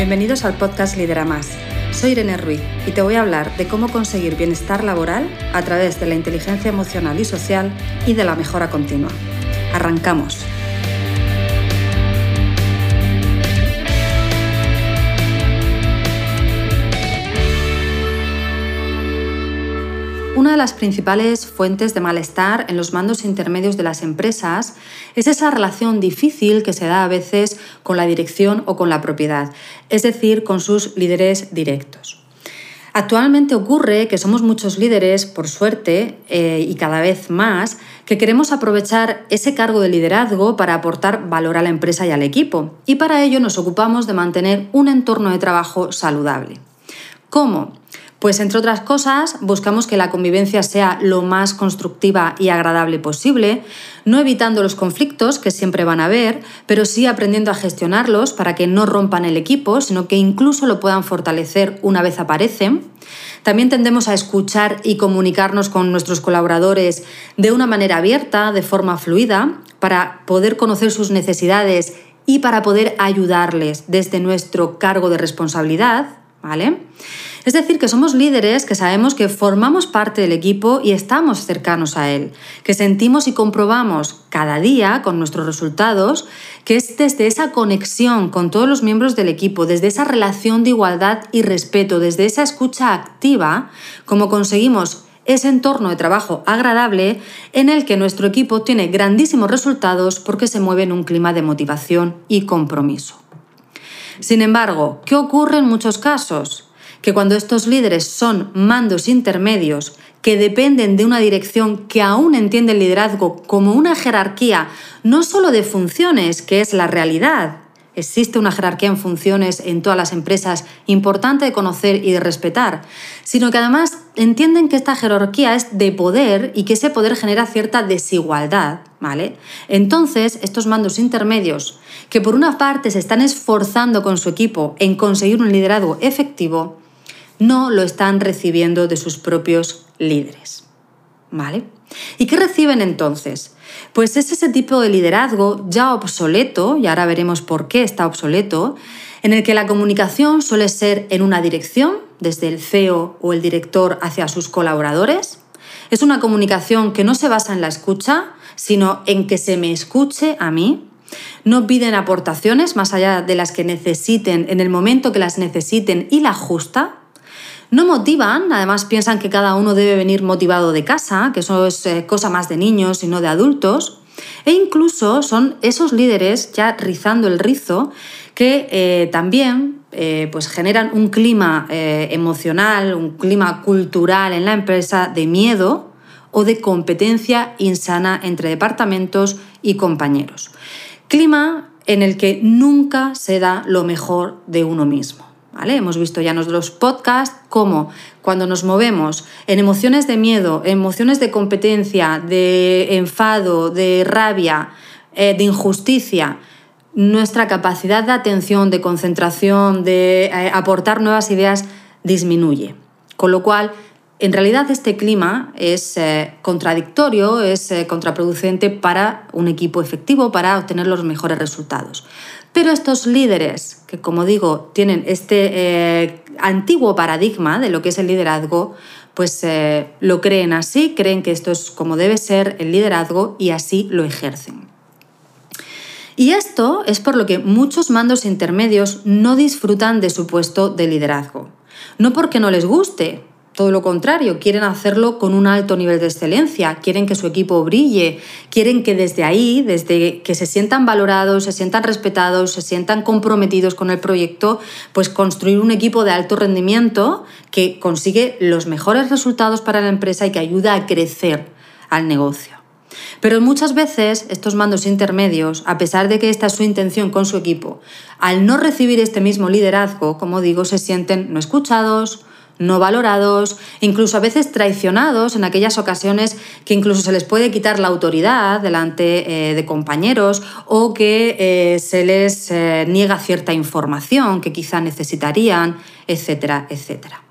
Bienvenidos al podcast Lidera Más. Soy Irene Ruiz y te voy a hablar de cómo conseguir bienestar laboral a través de la inteligencia emocional y social y de la mejora continua. Arrancamos. Una de las principales fuentes de malestar en los mandos intermedios de las empresas es esa relación difícil que se da a veces con la dirección o con la propiedad, es decir, con sus líderes directos. Actualmente ocurre que somos muchos líderes, por suerte, eh, y cada vez más, que queremos aprovechar ese cargo de liderazgo para aportar valor a la empresa y al equipo, y para ello nos ocupamos de mantener un entorno de trabajo saludable. ¿Cómo? Pues entre otras cosas, buscamos que la convivencia sea lo más constructiva y agradable posible, no evitando los conflictos que siempre van a haber, pero sí aprendiendo a gestionarlos para que no rompan el equipo, sino que incluso lo puedan fortalecer una vez aparecen. También tendemos a escuchar y comunicarnos con nuestros colaboradores de una manera abierta, de forma fluida, para poder conocer sus necesidades y para poder ayudarles desde nuestro cargo de responsabilidad, ¿vale? Es decir, que somos líderes que sabemos que formamos parte del equipo y estamos cercanos a él, que sentimos y comprobamos cada día con nuestros resultados que es desde esa conexión con todos los miembros del equipo, desde esa relación de igualdad y respeto, desde esa escucha activa, como conseguimos ese entorno de trabajo agradable en el que nuestro equipo tiene grandísimos resultados porque se mueve en un clima de motivación y compromiso. Sin embargo, ¿qué ocurre en muchos casos? Que cuando estos líderes son mandos intermedios que dependen de una dirección que aún entiende el liderazgo como una jerarquía no solo de funciones, que es la realidad, existe una jerarquía en funciones en todas las empresas importante de conocer y de respetar, sino que además entienden que esta jerarquía es de poder y que ese poder genera cierta desigualdad, ¿vale? Entonces, estos mandos intermedios, que por una parte se están esforzando con su equipo en conseguir un liderazgo efectivo, no lo están recibiendo de sus propios líderes. ¿Vale? ¿Y qué reciben entonces? Pues es ese tipo de liderazgo ya obsoleto, y ahora veremos por qué está obsoleto, en el que la comunicación suele ser en una dirección, desde el CEO o el director hacia sus colaboradores. Es una comunicación que no se basa en la escucha, sino en que se me escuche a mí. No piden aportaciones más allá de las que necesiten en el momento que las necesiten y la justa, no motivan, además piensan que cada uno debe venir motivado de casa, que eso es eh, cosa más de niños y no de adultos. E incluso son esos líderes, ya rizando el rizo, que eh, también eh, pues generan un clima emocional, un clima cultural en la empresa de miedo o de competencia insana entre departamentos y compañeros. Clima en el que nunca se da lo mejor de uno mismo. Hemos visto ya en los podcasts cómo cuando nos movemos en emociones de miedo, emociones de competencia, de enfado, de rabia, eh, de injusticia, nuestra capacidad de atención, de concentración, de eh, aportar nuevas ideas disminuye. Con lo cual, en realidad este clima es eh, contradictorio, es contraproducente para un equipo efectivo, para obtener los mejores resultados. Pero estos líderes, que como digo, tienen este eh, antiguo paradigma de lo que es el liderazgo, pues eh, lo creen así, creen que esto es como debe ser el liderazgo y así lo ejercen. Y esto es por lo que muchos mandos intermedios no disfrutan de su puesto de liderazgo. No porque no les guste, todo lo contrario, quieren hacerlo con un alto nivel de excelencia, quieren que su equipo brille, quieren que desde ahí, desde que se sientan valorados, se sientan respetados, se sientan comprometidos con el proyecto, pues construir un equipo de alto rendimiento que consigue los mejores resultados para la empresa y que ayuda a crecer al negocio. Pero muchas veces estos mandos intermedios, a pesar de que esta es su intención con su equipo, al no recibir este mismo liderazgo, como digo, se sienten no escuchados, no valorados, incluso a veces traicionados en aquellas ocasiones que incluso se les puede quitar la autoridad delante eh, de compañeros o que eh, se les eh, niega cierta información que quizá necesitarían, etcétera, etcétera.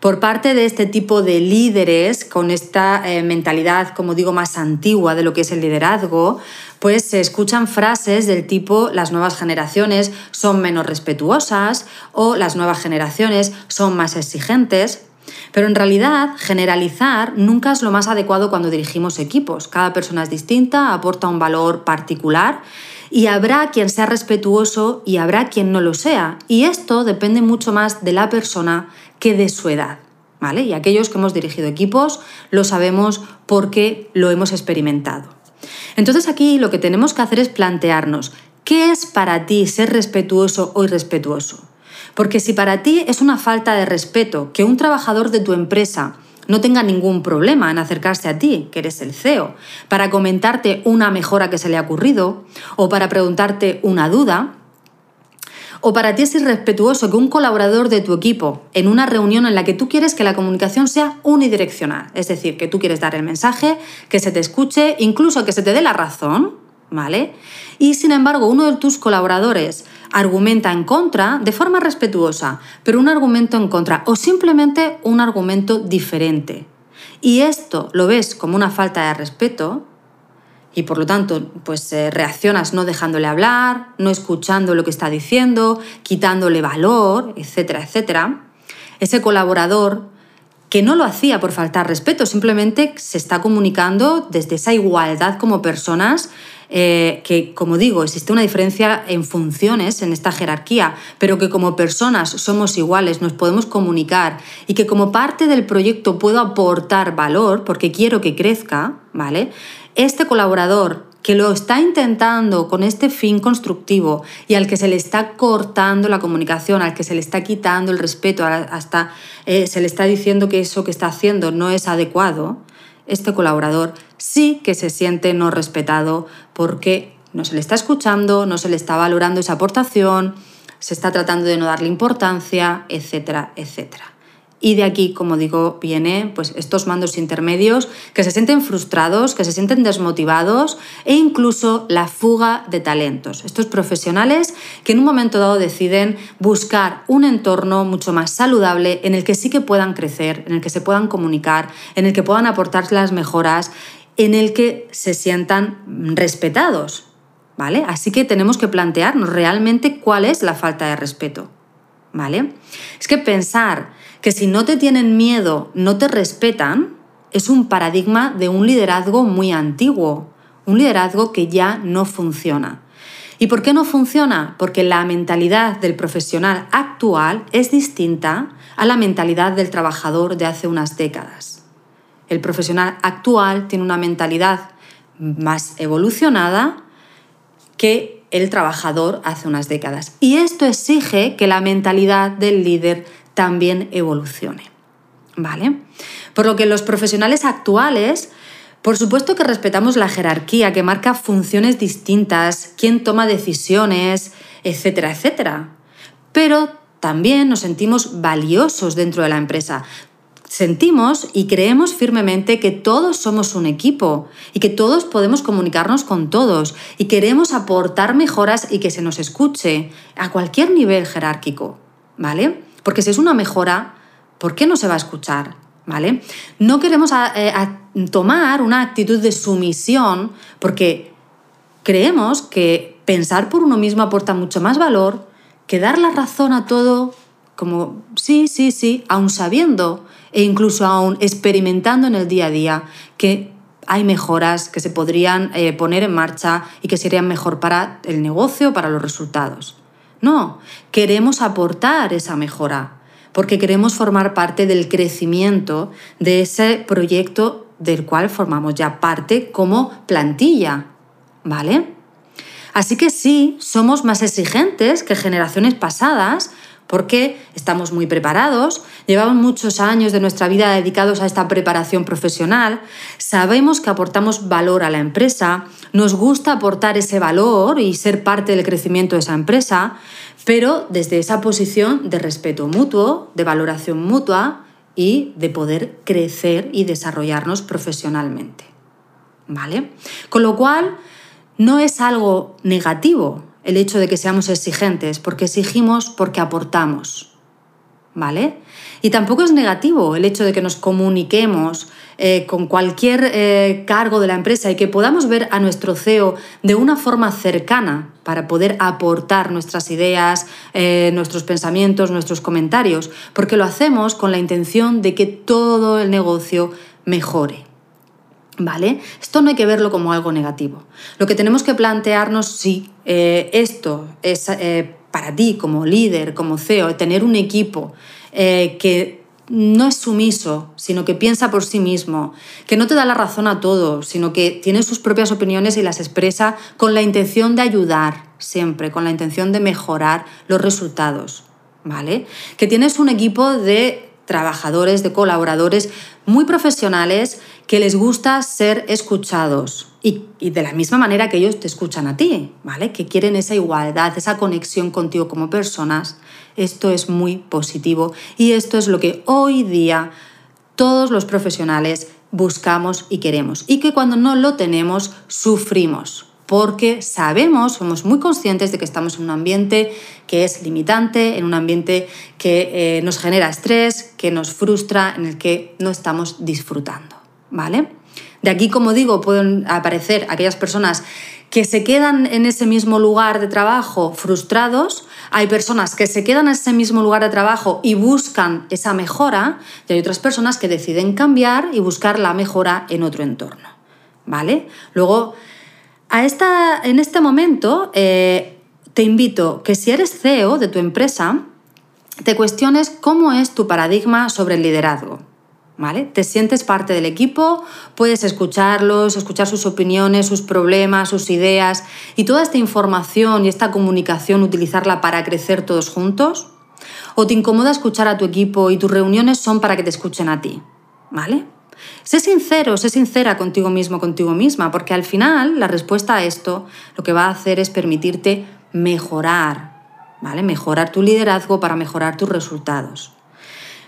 Por parte de este tipo de líderes con esta eh, mentalidad, como digo, más antigua de lo que es el liderazgo, pues se escuchan frases del tipo las nuevas generaciones son menos respetuosas o las nuevas generaciones son más exigentes. Pero en realidad, generalizar nunca es lo más adecuado cuando dirigimos equipos. Cada persona es distinta, aporta un valor particular y habrá quien sea respetuoso y habrá quien no lo sea. Y esto depende mucho más de la persona que de su edad. ¿vale? Y aquellos que hemos dirigido equipos lo sabemos porque lo hemos experimentado. Entonces aquí lo que tenemos que hacer es plantearnos, ¿qué es para ti ser respetuoso o irrespetuoso? Porque si para ti es una falta de respeto que un trabajador de tu empresa no tenga ningún problema en acercarse a ti, que eres el CEO, para comentarte una mejora que se le ha ocurrido o para preguntarte una duda, o para ti es irrespetuoso que un colaborador de tu equipo, en una reunión en la que tú quieres que la comunicación sea unidireccional, es decir, que tú quieres dar el mensaje, que se te escuche, incluso que se te dé la razón, ¿vale? Y sin embargo, uno de tus colaboradores argumenta en contra de forma respetuosa, pero un argumento en contra o simplemente un argumento diferente. Y esto lo ves como una falta de respeto, y por lo tanto pues eh, reaccionas no dejándole hablar, no escuchando lo que está diciendo, quitándole valor, etcétera, etcétera, ese colaborador que no lo hacía por faltar respeto, simplemente se está comunicando desde esa igualdad como personas eh, que, como digo, existe una diferencia en funciones en esta jerarquía, pero que como personas somos iguales, nos podemos comunicar y que como parte del proyecto puedo aportar valor porque quiero que crezca, ¿vale? este colaborador que lo está intentando con este fin constructivo y al que se le está cortando la comunicación, al que se le está quitando el respeto, hasta eh, se le está diciendo que eso que está haciendo no es adecuado, este colaborador sí que se siente no respetado porque no se le está escuchando, no se le está valorando esa aportación, se está tratando de no darle importancia, etcétera, etcétera. Y de aquí, como digo, viene pues, estos mandos intermedios que se sienten frustrados, que se sienten desmotivados e incluso la fuga de talentos. Estos profesionales que en un momento dado deciden buscar un entorno mucho más saludable en el que sí que puedan crecer, en el que se puedan comunicar, en el que puedan aportar las mejoras, en el que se sientan respetados. ¿Vale? Así que tenemos que plantearnos realmente cuál es la falta de respeto. ¿Vale? Es que pensar que si no te tienen miedo, no te respetan, es un paradigma de un liderazgo muy antiguo, un liderazgo que ya no funciona. ¿Y por qué no funciona? Porque la mentalidad del profesional actual es distinta a la mentalidad del trabajador de hace unas décadas. El profesional actual tiene una mentalidad más evolucionada que el trabajador hace unas décadas. Y esto exige que la mentalidad del líder también evolucione. ¿Vale? Por lo que los profesionales actuales, por supuesto que respetamos la jerarquía que marca funciones distintas, quién toma decisiones, etcétera, etcétera. Pero también nos sentimos valiosos dentro de la empresa. Sentimos y creemos firmemente que todos somos un equipo y que todos podemos comunicarnos con todos y queremos aportar mejoras y que se nos escuche a cualquier nivel jerárquico, ¿vale? Porque si es una mejora, ¿por qué no se va a escuchar? ¿Vale? No queremos eh, tomar una actitud de sumisión porque creemos que pensar por uno mismo aporta mucho más valor que dar la razón a todo como sí, sí, sí, aún sabiendo e incluso aún experimentando en el día a día que hay mejoras que se podrían eh, poner en marcha y que serían mejor para el negocio, para los resultados. No, queremos aportar esa mejora, porque queremos formar parte del crecimiento de ese proyecto del cual formamos ya parte como plantilla, ¿vale? Así que sí, somos más exigentes que generaciones pasadas porque estamos muy preparados, llevamos muchos años de nuestra vida dedicados a esta preparación profesional, sabemos que aportamos valor a la empresa, nos gusta aportar ese valor y ser parte del crecimiento de esa empresa, pero desde esa posición de respeto mutuo, de valoración mutua y de poder crecer y desarrollarnos profesionalmente. ¿Vale? Con lo cual, no es algo negativo el hecho de que seamos exigentes, porque exigimos porque aportamos. ¿vale? Y tampoco es negativo el hecho de que nos comuniquemos eh, con cualquier eh, cargo de la empresa y que podamos ver a nuestro CEO de una forma cercana para poder aportar nuestras ideas, eh, nuestros pensamientos, nuestros comentarios, porque lo hacemos con la intención de que todo el negocio mejore. ¿Vale? Esto no hay que verlo como algo negativo. Lo que tenemos que plantearnos si esto es para ti como líder, como CEO, tener un equipo que no es sumiso, sino que piensa por sí mismo, que no te da la razón a todo, sino que tiene sus propias opiniones y las expresa con la intención de ayudar siempre, con la intención de mejorar los resultados, ¿vale? Que tienes un equipo de trabajadores, de colaboradores muy profesionales que les gusta ser escuchados y, de la misma manera que ellos te escuchan a ti, ¿vale? Que quieren esa igualdad, esa conexión contigo como personas esto es muy positivo y esto es lo que hoy día todos los profesionales buscamos y queremos. Y que cuando no lo tenemos, sufrimos. Porque sabemos, somos muy conscientes de que estamos en un ambiente que es limitante, en un ambiente que eh, nos genera estrés, que nos frustra, en el que no estamos disfrutando. ¿Vale? De aquí, como digo, pueden aparecer aquellas personas que se quedan en ese mismo lugar de trabajo frustrados, hay personas que se quedan en ese mismo lugar de trabajo y buscan esa mejora, y hay otras personas que deciden cambiar y buscar la mejora en otro entorno. ¿Vale? Luego, a esta, en este momento, eh, te invito que si eres CEO de tu empresa, te cuestiones cómo es tu paradigma sobre el liderazgo. ¿Vale? Te sientes parte del equipo, puedes escucharlos, escuchar sus opiniones, sus problemas, sus ideas y toda esta información y esta comunicación utilizarla para crecer todos juntos. ¿O te incomoda escuchar a tu equipo y tus reuniones son para que te escuchen a ti? ¿Vale? Sé sincero, sé sincera contigo mismo, contigo misma, porque al final la respuesta a esto lo que va a hacer es permitirte mejorar, ¿vale? Mejorar tu liderazgo para mejorar tus resultados.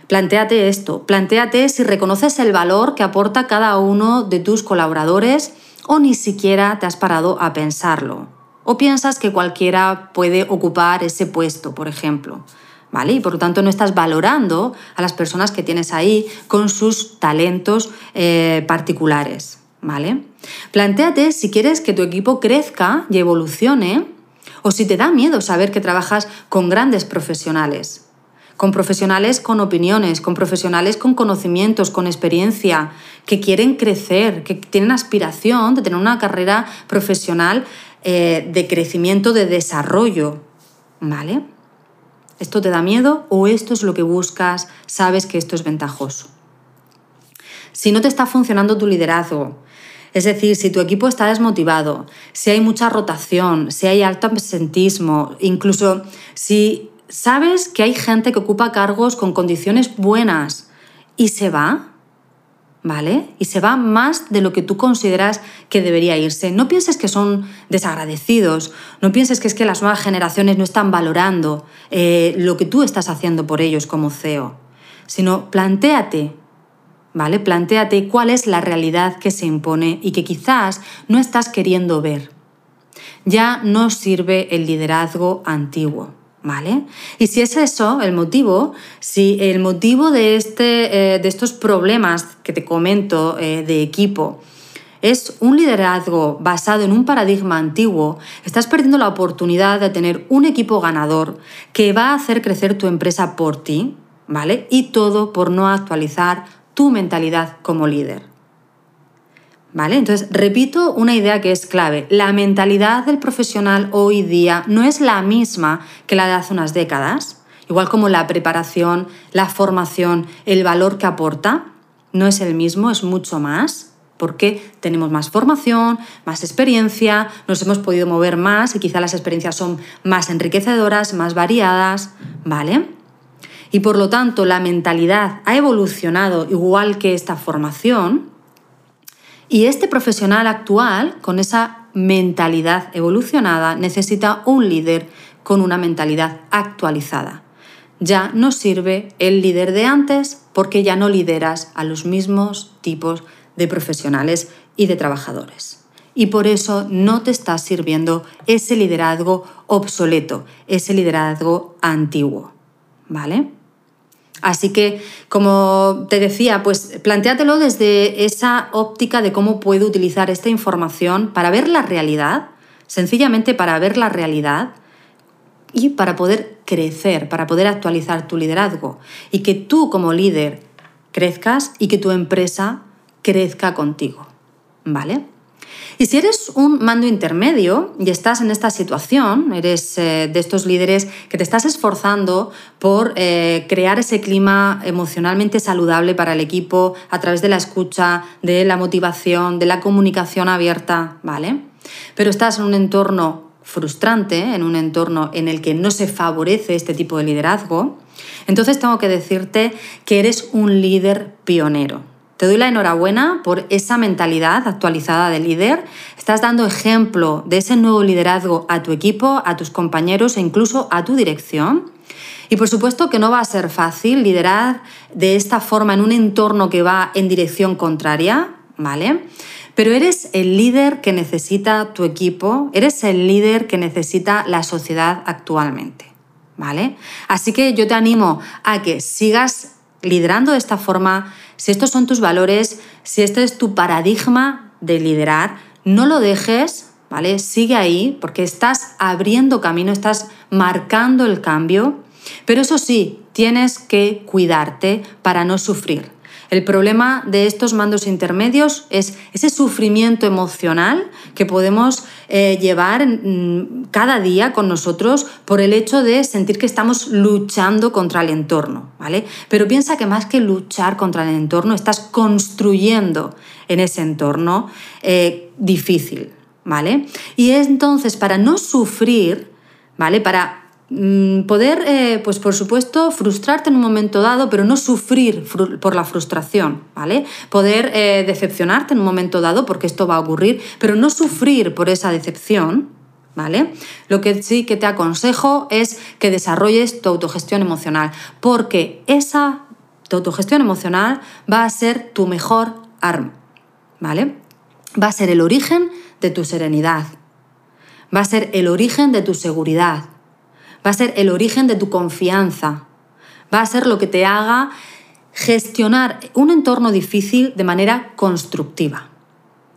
Plantéate esto, plantéate si reconoces el valor que aporta cada uno de tus colaboradores o ni siquiera te has parado a pensarlo. O piensas que cualquiera puede ocupar ese puesto, por ejemplo. ¿Vale? Y por lo tanto no estás valorando a las personas que tienes ahí con sus talentos eh, particulares. ¿Vale? Plantéate si quieres que tu equipo crezca y evolucione o si te da miedo saber que trabajas con grandes profesionales con profesionales con opiniones, con profesionales con conocimientos, con experiencia, que quieren crecer, que tienen aspiración de tener una carrera profesional eh, de crecimiento, de desarrollo. ¿Vale? ¿Esto te da miedo o esto es lo que buscas? Sabes que esto es ventajoso. Si no te está funcionando tu liderazgo, es decir, si tu equipo está desmotivado, si hay mucha rotación, si hay alto absentismo, incluso si sabes que hay gente que ocupa cargos con condiciones buenas y se va, ¿vale? Y se va más de lo que tú consideras que debería irse. No pienses que son desagradecidos, no pienses que es que las nuevas generaciones no están valorando eh, lo que tú estás haciendo por ellos como CEO, sino plantéate, ¿vale? Plantéate cuál es la realidad que se impone y que quizás no estás queriendo ver. Ya no sirve el liderazgo antiguo. ¿Vale? Y si es eso el motivo, si el motivo de, este, eh, de estos problemas que te comento eh, de equipo es un liderazgo basado en un paradigma antiguo, estás perdiendo la oportunidad de tener un equipo ganador que va a hacer crecer tu empresa por ti, ¿vale? Y todo por no actualizar tu mentalidad como líder. ¿Vale? Entonces, repito una idea que es clave. La mentalidad del profesional hoy día no es la misma que la de hace unas décadas, igual como la preparación, la formación, el valor que aporta, no es el mismo, es mucho más, porque tenemos más formación, más experiencia, nos hemos podido mover más y quizá las experiencias son más enriquecedoras, más variadas, ¿vale? Y por lo tanto, la mentalidad ha evolucionado igual que esta formación, y este profesional actual, con esa mentalidad evolucionada, necesita un líder con una mentalidad actualizada. Ya no sirve el líder de antes porque ya no lideras a los mismos tipos de profesionales y de trabajadores. Y por eso no te está sirviendo ese liderazgo obsoleto, ese liderazgo antiguo. ¿Vale? Así que, como te decía, pues planteátelo desde esa óptica de cómo puedo utilizar esta información para ver la realidad, sencillamente para ver la realidad y para poder crecer, para poder actualizar tu liderazgo y que tú como líder crezcas y que tu empresa crezca contigo. ¿Vale? Y si eres un mando intermedio y estás en esta situación, eres eh, de estos líderes que te estás esforzando por eh, crear ese clima emocionalmente saludable para el equipo a través de la escucha, de la motivación, de la comunicación abierta, ¿vale? Pero estás en un entorno frustrante, en un entorno en el que no se favorece este tipo de liderazgo, entonces tengo que decirte que eres un líder pionero. Te doy la enhorabuena por esa mentalidad actualizada de líder. Estás dando ejemplo de ese nuevo liderazgo a tu equipo, a tus compañeros e incluso a tu dirección. Y por supuesto que no va a ser fácil liderar de esta forma en un entorno que va en dirección contraria, ¿vale? Pero eres el líder que necesita tu equipo, eres el líder que necesita la sociedad actualmente, ¿vale? Así que yo te animo a que sigas liderando de esta forma, si estos son tus valores, si este es tu paradigma de liderar, no lo dejes, ¿vale? Sigue ahí porque estás abriendo camino, estás marcando el cambio, pero eso sí, tienes que cuidarte para no sufrir. El problema de estos mandos intermedios es ese sufrimiento emocional que podemos eh, llevar mm, cada día con nosotros por el hecho de sentir que estamos luchando contra el entorno, ¿vale? Pero piensa que más que luchar contra el entorno, estás construyendo en ese entorno eh, difícil, ¿vale? Y entonces, para no sufrir, ¿vale? Para poder, eh, pues por supuesto, frustrarte en un momento dado, pero no sufrir por la frustración, ¿vale? Poder eh, decepcionarte en un momento dado, porque esto va a ocurrir, pero no sufrir por esa decepción, ¿vale? Lo que sí que te aconsejo es que desarrolles tu autogestión emocional, porque esa autogestión emocional va a ser tu mejor arma, ¿vale? Va a ser el origen de tu serenidad, va a ser el origen de tu seguridad, va a ser el origen de tu confianza, va a ser lo que te haga gestionar un entorno difícil de manera constructiva.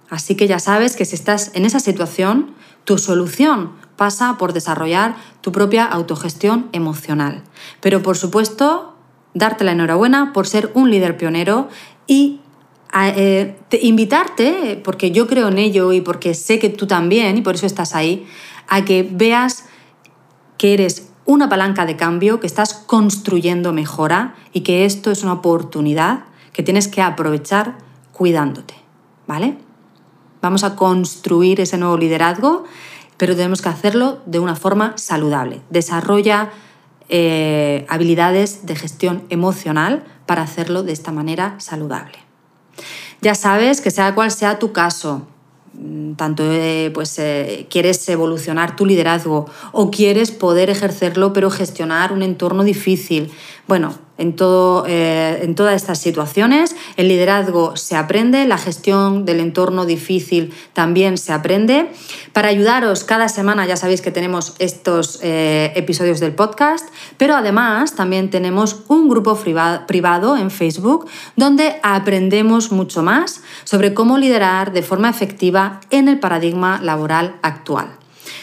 Así que ya sabes que si estás en esa situación, tu solución pasa por desarrollar tu propia autogestión emocional. Pero por supuesto, darte la enhorabuena por ser un líder pionero y eh, invitarte, porque yo creo en ello y porque sé que tú también, y por eso estás ahí, a que veas que eres una palanca de cambio, que estás construyendo mejora y que esto es una oportunidad que tienes que aprovechar cuidándote, ¿vale? Vamos a construir ese nuevo liderazgo, pero tenemos que hacerlo de una forma saludable. Desarrolla eh, habilidades de gestión emocional para hacerlo de esta manera saludable. Ya sabes que sea cual sea tu caso, tanto eh, pues, eh, quieres evolucionar tu liderazgo o quieres poder ejercerlo pero gestionar un entorno difícil. Bueno, en, todo, eh, en todas estas situaciones. El liderazgo se aprende, la gestión del entorno difícil también se aprende. Para ayudaros, cada semana ya sabéis que tenemos estos eh, episodios del podcast, pero además también tenemos un grupo privado en Facebook donde aprendemos mucho más sobre cómo liderar de forma efectiva en el paradigma laboral actual.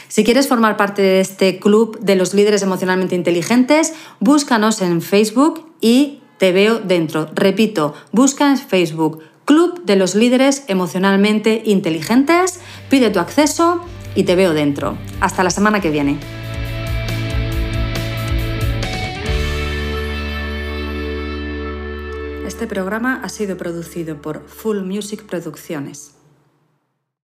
Si quieres formar parte de este club de los líderes emocionalmente inteligentes, búscanos en Facebook y te veo dentro. Repito, busca en Facebook Club de los líderes emocionalmente inteligentes, pide tu acceso y te veo dentro. Hasta la semana que viene. Este programa ha sido producido por Full Music Producciones.